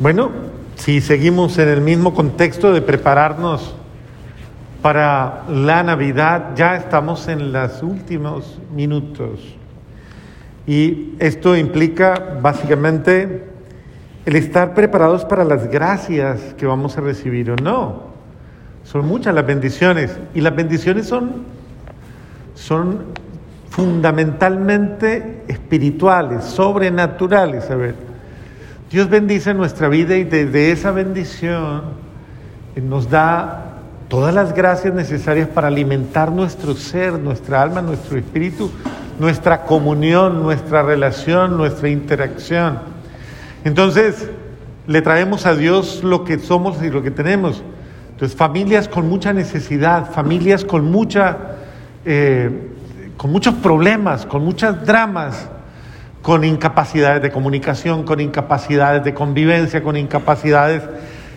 Bueno, si seguimos en el mismo contexto de prepararnos para la Navidad, ya estamos en los últimos minutos. Y esto implica básicamente el estar preparados para las gracias que vamos a recibir o no. Son muchas las bendiciones y las bendiciones son, son fundamentalmente espirituales, sobrenaturales. A ver, Dios bendice nuestra vida y desde esa bendición nos da todas las gracias necesarias para alimentar nuestro ser, nuestra alma, nuestro espíritu, nuestra comunión, nuestra relación, nuestra interacción. Entonces, le traemos a Dios lo que somos y lo que tenemos. Entonces, familias con mucha necesidad, familias con mucha... Eh, con muchos problemas, con muchos dramas, con incapacidades de comunicación, con incapacidades de convivencia, con incapacidades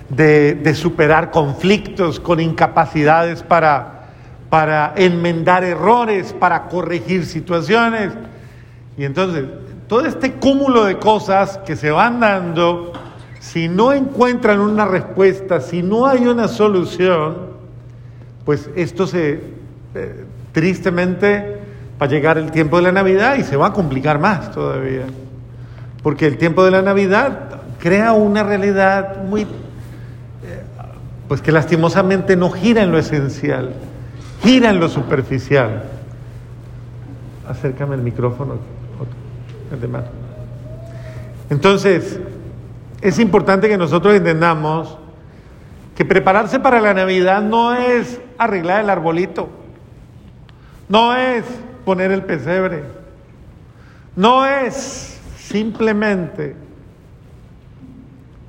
de, superar conflictos, con incapacidades para, para enmendar errores, para corregir situaciones. Y entonces, todo este cúmulo de cosas que se van dando, si no encuentran una respuesta, si no hay una solución, pues esto se, eh, tristemente, a llegar el tiempo de la Navidad y se va a complicar más todavía. Porque el tiempo de la Navidad crea una realidad muy, eh, pues que lastimosamente no gira en lo esencial, gira en lo superficial. Acércame el micrófono, el de mar. Entonces, es importante que nosotros entendamos que prepararse para la Navidad no es arreglar el arbolito, no es poner el pesebre. No es simplemente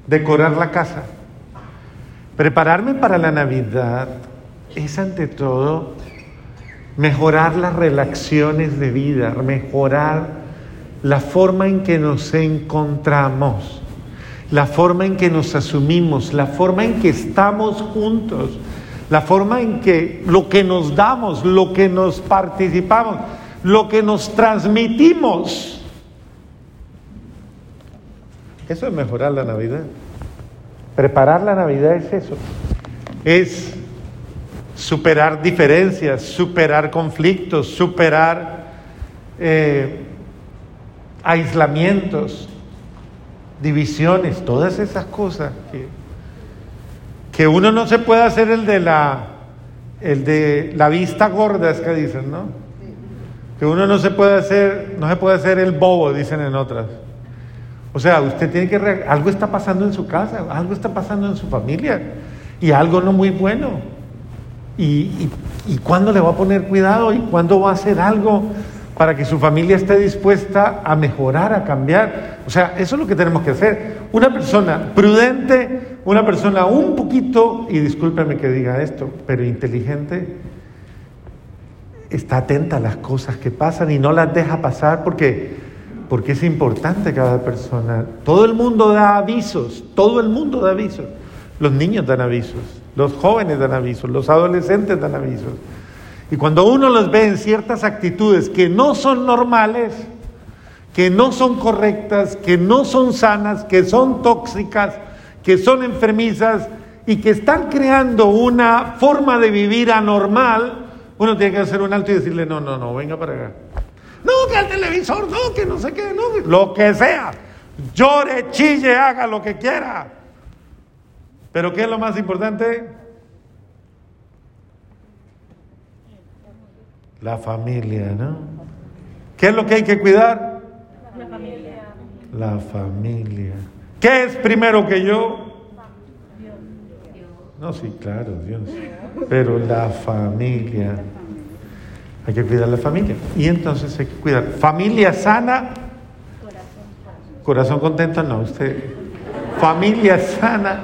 decorar la casa. Prepararme para la Navidad es ante todo mejorar las relaciones de vida, mejorar la forma en que nos encontramos, la forma en que nos asumimos, la forma en que estamos juntos, la forma en que lo que nos damos, lo que nos participamos, lo que nos transmitimos. Eso es mejorar la Navidad. Preparar la Navidad es eso. Es superar diferencias, superar conflictos, superar eh, aislamientos, divisiones, todas esas cosas que que uno no se puede hacer el de la, el de la vista gorda, es que dicen, ¿no? Que uno no se puede hacer, no se puede hacer el bobo, dicen en otras. O sea, usted tiene que, algo está pasando en su casa, algo está pasando en su familia, y algo no muy bueno. Y, y, y cuándo le va a poner cuidado y cuándo va a hacer algo para que su familia esté dispuesta a mejorar, a cambiar. O sea, eso es lo que tenemos que hacer. Una persona prudente, una persona un poquito, y discúlpeme que diga esto, pero inteligente, está atenta a las cosas que pasan y no las deja pasar porque, porque es importante cada persona. Todo el mundo da avisos, todo el mundo da avisos. Los niños dan avisos, los jóvenes dan avisos, los adolescentes dan avisos. Y cuando uno los ve en ciertas actitudes que no son normales, que no son correctas, que no son sanas, que son tóxicas, que son enfermizas y que están creando una forma de vivir anormal, uno tiene que hacer un alto y decirle, no, no, no, venga para acá. No, que al televisor, no, que no sé qué, no, lo que sea. Llore, chille, haga lo que quiera. Pero ¿qué es lo más importante? La familia, ¿no? ¿Qué es lo que hay que cuidar? La familia. La familia. ¿Qué es primero que yo? No, sí, claro, Dios. Pero la familia. Hay que cuidar la familia. Y entonces hay que cuidar. Familia sana. Corazón contento, no, usted. Familia sana,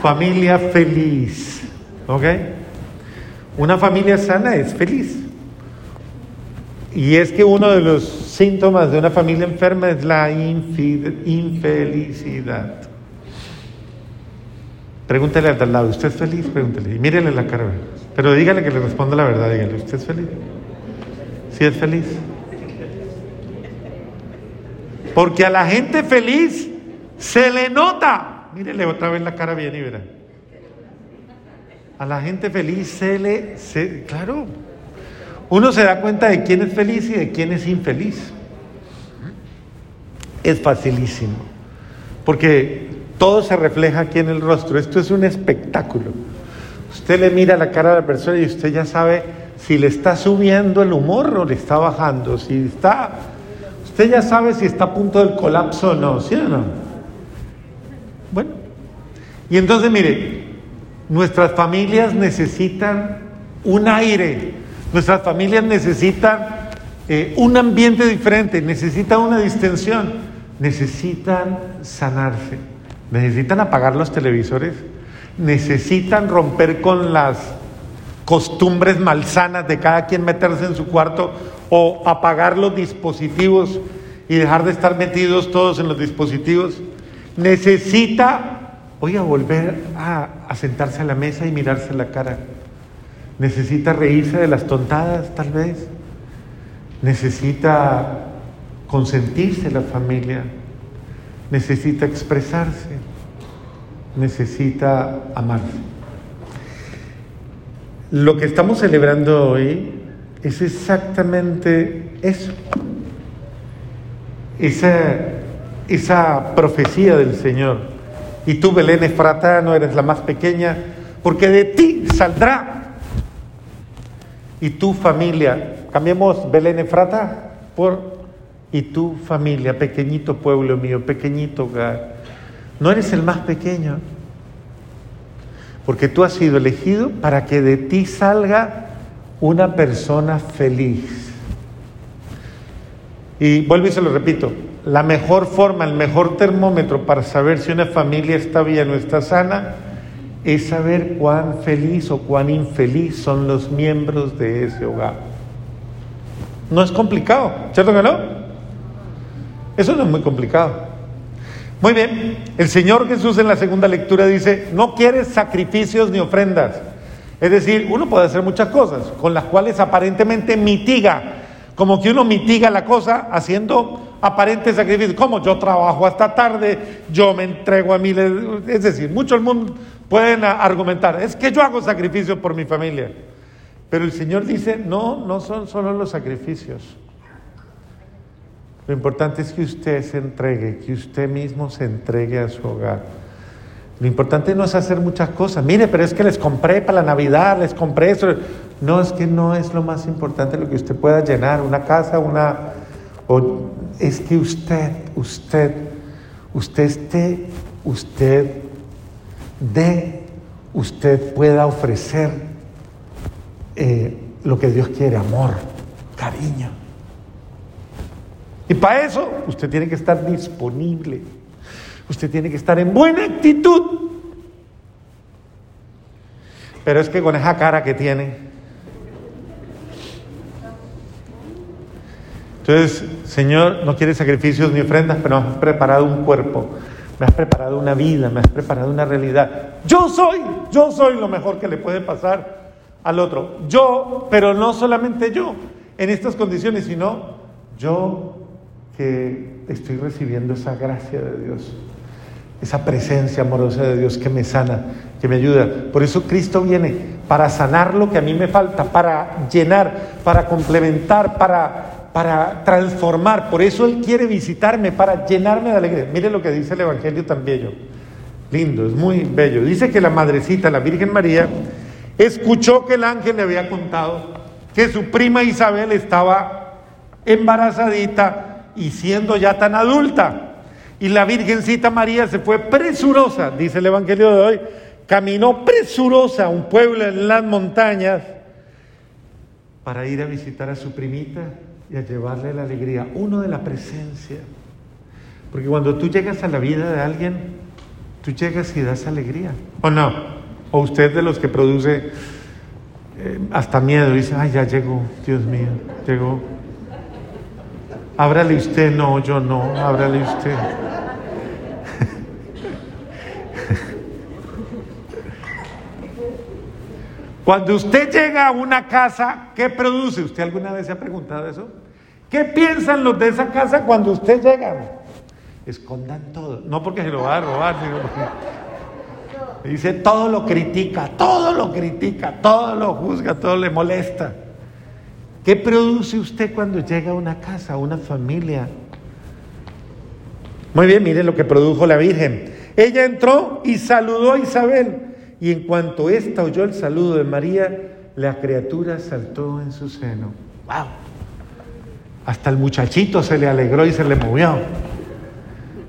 familia feliz. ¿Ok? Una familia sana es feliz. Y es que uno de los síntomas de una familia enferma es la infelicidad. Pregúntele al lado, ¿usted es feliz? Pregúntele. Y mírele la cara. Pero dígale que le responda la verdad. Dígale, ¿usted es feliz? ¿Sí es feliz? Porque a la gente feliz se le nota. Mírele otra vez la cara bien y verá. A la gente feliz se le... claro, uno se da cuenta de quién es feliz y de quién es infeliz. Es facilísimo, porque todo se refleja aquí en el rostro. Esto es un espectáculo. Usted le mira la cara a la persona y usted ya sabe si le está subiendo el humor o le está bajando. Si está, usted ya sabe si está a punto del colapso o no, ¿sí o no? Bueno, y entonces mire, nuestras familias necesitan un aire, nuestras familias necesitan eh, un ambiente diferente, necesitan una distensión, necesitan sanarse, necesitan apagar los televisores necesitan romper con las costumbres malsanas de cada quien meterse en su cuarto o apagar los dispositivos y dejar de estar metidos todos en los dispositivos. Necesita, oiga, volver a, a sentarse a la mesa y mirarse la cara. Necesita reírse de las tontadas, tal vez. Necesita consentirse la familia. Necesita expresarse necesita amarse. Lo que estamos celebrando hoy es exactamente eso. Esa, profecía del Señor. Y tú, Belén Efrata, no eres la más pequeña, porque de ti saldrá. Y tu familia, cambiemos Belén Efrata por y tu familia, pequeñito pueblo mío, pequeñito hogar no eres el más pequeño, porque tú has sido elegido para que de ti salga una persona feliz. Y vuelvo y se lo repito, la mejor forma, el mejor termómetro para saber si una familia está bien o está sana es saber cuán feliz o cuán infeliz son los miembros de ese hogar. No es complicado, ¿cierto que no? Eso no es muy complicado. Muy bien, el Señor Jesús en la segunda lectura dice, no quieres sacrificios ni ofrendas. Es decir, uno puede hacer muchas cosas con las cuales aparentemente mitiga, como que uno mitiga la cosa haciendo aparentes sacrificios, como yo trabajo hasta tarde, yo me entrego a miles, es decir, mucho el mundo pueden argumentar, es que yo hago sacrificios por mi familia. Pero el Señor dice, no, no son solo los sacrificios. Lo importante es que usted se entregue, que usted mismo se entregue a su hogar. Lo importante no es hacer muchas cosas. Mire, pero es que les compré para la Navidad, les compré eso. No, es que no es lo más importante lo que usted pueda llenar, una casa, una... es que usted, usted, usted esté, usted dé, usted pueda ofrecer eh, lo que Dios quiere, amor, cariño. Y para eso usted tiene que estar disponible. Usted tiene que estar en buena actitud. Pero es que con esa cara que tiene. Entonces, Señor, no quiere sacrificios ni ofrendas, pero me has preparado un cuerpo, me has preparado una vida, me has preparado una realidad. Yo soy, yo soy lo mejor que le puede pasar al otro. Yo, pero no solamente yo, en estas condiciones, sino yo que estoy recibiendo esa gracia de Dios, esa presencia amorosa de Dios que me sana, que me ayuda. Por eso Cristo viene para sanar lo que a mí me falta, para llenar, para complementar, para, para transformar. Por eso Él quiere visitarme, para llenarme de alegría. Mire lo que dice el Evangelio tan bello. Lindo, es muy bello. Dice que la madrecita, la Virgen María, escuchó que el ángel le había contado que su prima Isabel estaba embarazadita y siendo ya tan adulta. Y la Virgencita María se fue presurosa, dice el Evangelio de hoy, caminó presurosa a un pueblo en las montañas para ir a visitar a su primita y a llevarle la alegría, uno de la presencia. Porque cuando tú llegas a la vida de alguien, tú llegas y das alegría, ¿o no? O usted de los que produce eh, hasta miedo, dice, ay, ya llegó, Dios mío, llegó. Ábrale usted, no, yo no, ábrale usted. Cuando usted llega a una casa, ¿qué produce? ¿Usted alguna vez se ha preguntado eso? ¿Qué piensan los de esa casa cuando usted llega? escondan todo. No porque se lo va a robar, sino porque dice todo lo critica, todo lo critica, todo lo juzga, todo le molesta. ¿Qué produce usted cuando llega a una casa, a una familia? Muy bien, mire lo que produjo la Virgen. Ella entró y saludó a Isabel. Y en cuanto ésta oyó el saludo de María, la criatura saltó en su seno. ¡Wow! Hasta el muchachito se le alegró y se le movió.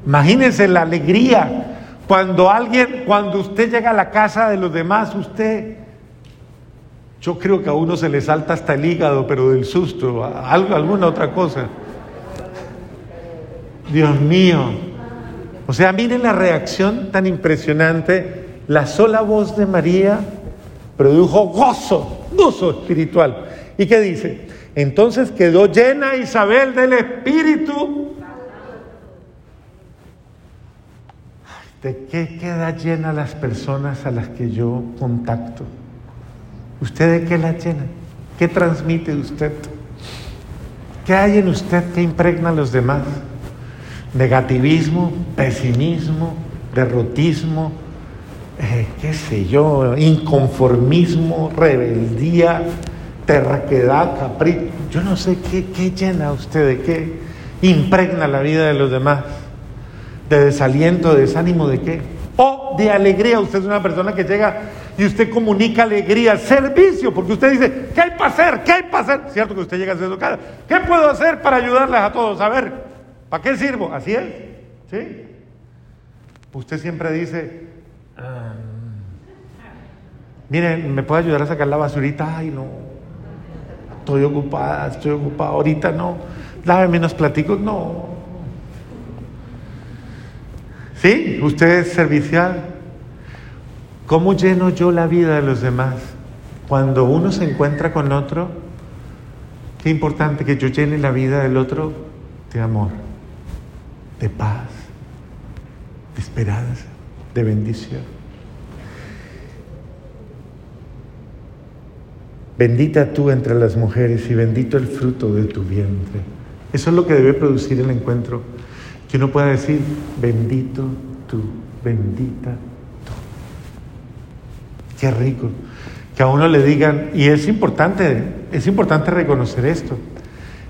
Imagínense la alegría cuando alguien, cuando usted llega a la casa de los demás, usted, yo creo que a uno se le salta hasta el hígado, pero del susto, algo, alguna otra cosa. Dios mío. O sea, miren la reacción tan impresionante. La sola voz de María produjo gozo, gozo espiritual. ¿Y qué dice? Entonces quedó llena Isabel del Espíritu. ¿De qué queda llena las personas a las que yo contacto? ¿Usted de qué la llena? ¿Qué transmite usted? ¿Qué hay en usted que impregna a los demás? Negativismo, pesimismo, derrotismo, eh, qué sé yo, inconformismo, rebeldía, terraquedad, capricho. Yo no sé qué, qué llena usted, de qué impregna la vida de los demás. De desaliento, de desánimo, de qué. O de alegría. Usted es una persona que llega y usted comunica alegría, servicio, porque usted dice, ¿qué hay para hacer? ¿Qué hay para hacer? Cierto que usted llega a su casa. ¿Qué puedo hacer para ayudarles a todos? A ver, ¿para qué sirvo? Así es. ¿Sí? Usted siempre dice, ah, miren, ¿me puede ayudar a sacar la basurita? Ay, no, estoy ocupada, estoy ocupada, ahorita no, láveme unos platicos, no. ¿Sí? Usted es servicial. ¿Cómo lleno yo la vida de los demás? Cuando uno se encuentra con otro, qué importante que yo llene la vida del otro de amor, de paz, de esperanza, de bendición. Bendita tú entre las mujeres y bendito el fruto de tu vientre. Eso es lo que debe producir el encuentro. Que uno pueda decir, bendito tú, bendita tú. Qué rico. Que a uno le digan, y es importante, es importante reconocer esto.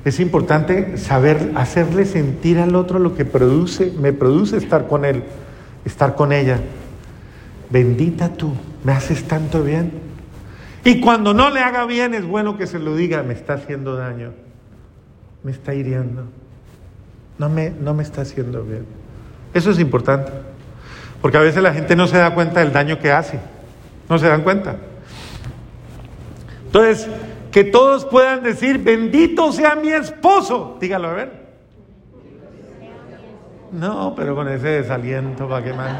Es importante saber hacerle sentir al otro lo que produce, me produce estar con él, estar con ella. Bendita tú, me haces tanto bien. Y cuando no le haga bien es bueno que se lo diga, me está haciendo daño, me está hiriendo, no me, no me está haciendo bien. Eso es importante, porque a veces la gente no se da cuenta del daño que hace, no se dan cuenta. Entonces, que todos puedan decir, bendito sea mi esposo, dígalo a ver. No, pero con ese desaliento, ¿para qué más?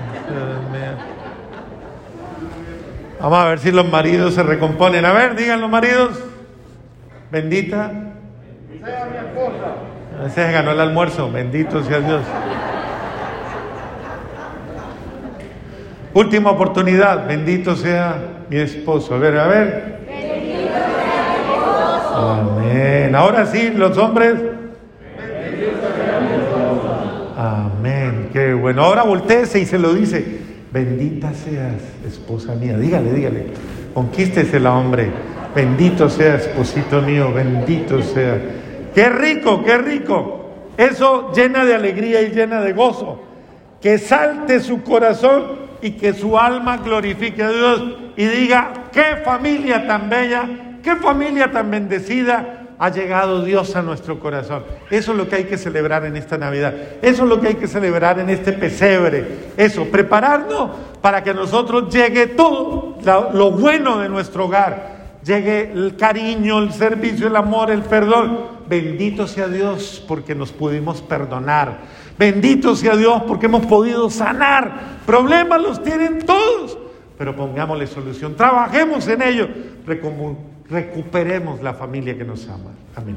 Vamos a ver si los maridos se recomponen. A ver, digan los maridos. Bendita. Sea mi esposa. Ese ganó el almuerzo. Bendito sea Dios. Última oportunidad. Bendito sea mi esposo. A ver, a ver. Bendito sea mi esposo. Amén. Ahora sí, los hombres. Bendito sea mi esposo. Amén. Qué bueno. Ahora volteese y se lo dice. Bendita seas, esposa mía. Dígale, dígale. Conquístesela, hombre. Bendito sea, esposito mío. Bendito sea. Qué rico, qué rico. Eso llena de alegría y llena de gozo. Que salte su corazón y que su alma glorifique a Dios y diga, qué familia tan bella, qué familia tan bendecida ha llegado Dios a nuestro corazón. Eso es lo que hay que celebrar en esta Navidad. Eso es lo que hay que celebrar en este pesebre. Eso, prepararnos para que nosotros llegue todo lo bueno de nuestro hogar. Llegue el cariño, el servicio, el amor, el perdón. Bendito sea Dios porque nos pudimos perdonar. Bendito sea Dios porque hemos podido sanar. Problemas los tienen todos, pero pongámosle solución. Trabajemos en ello recuperemos la familia que nos ama. Amén.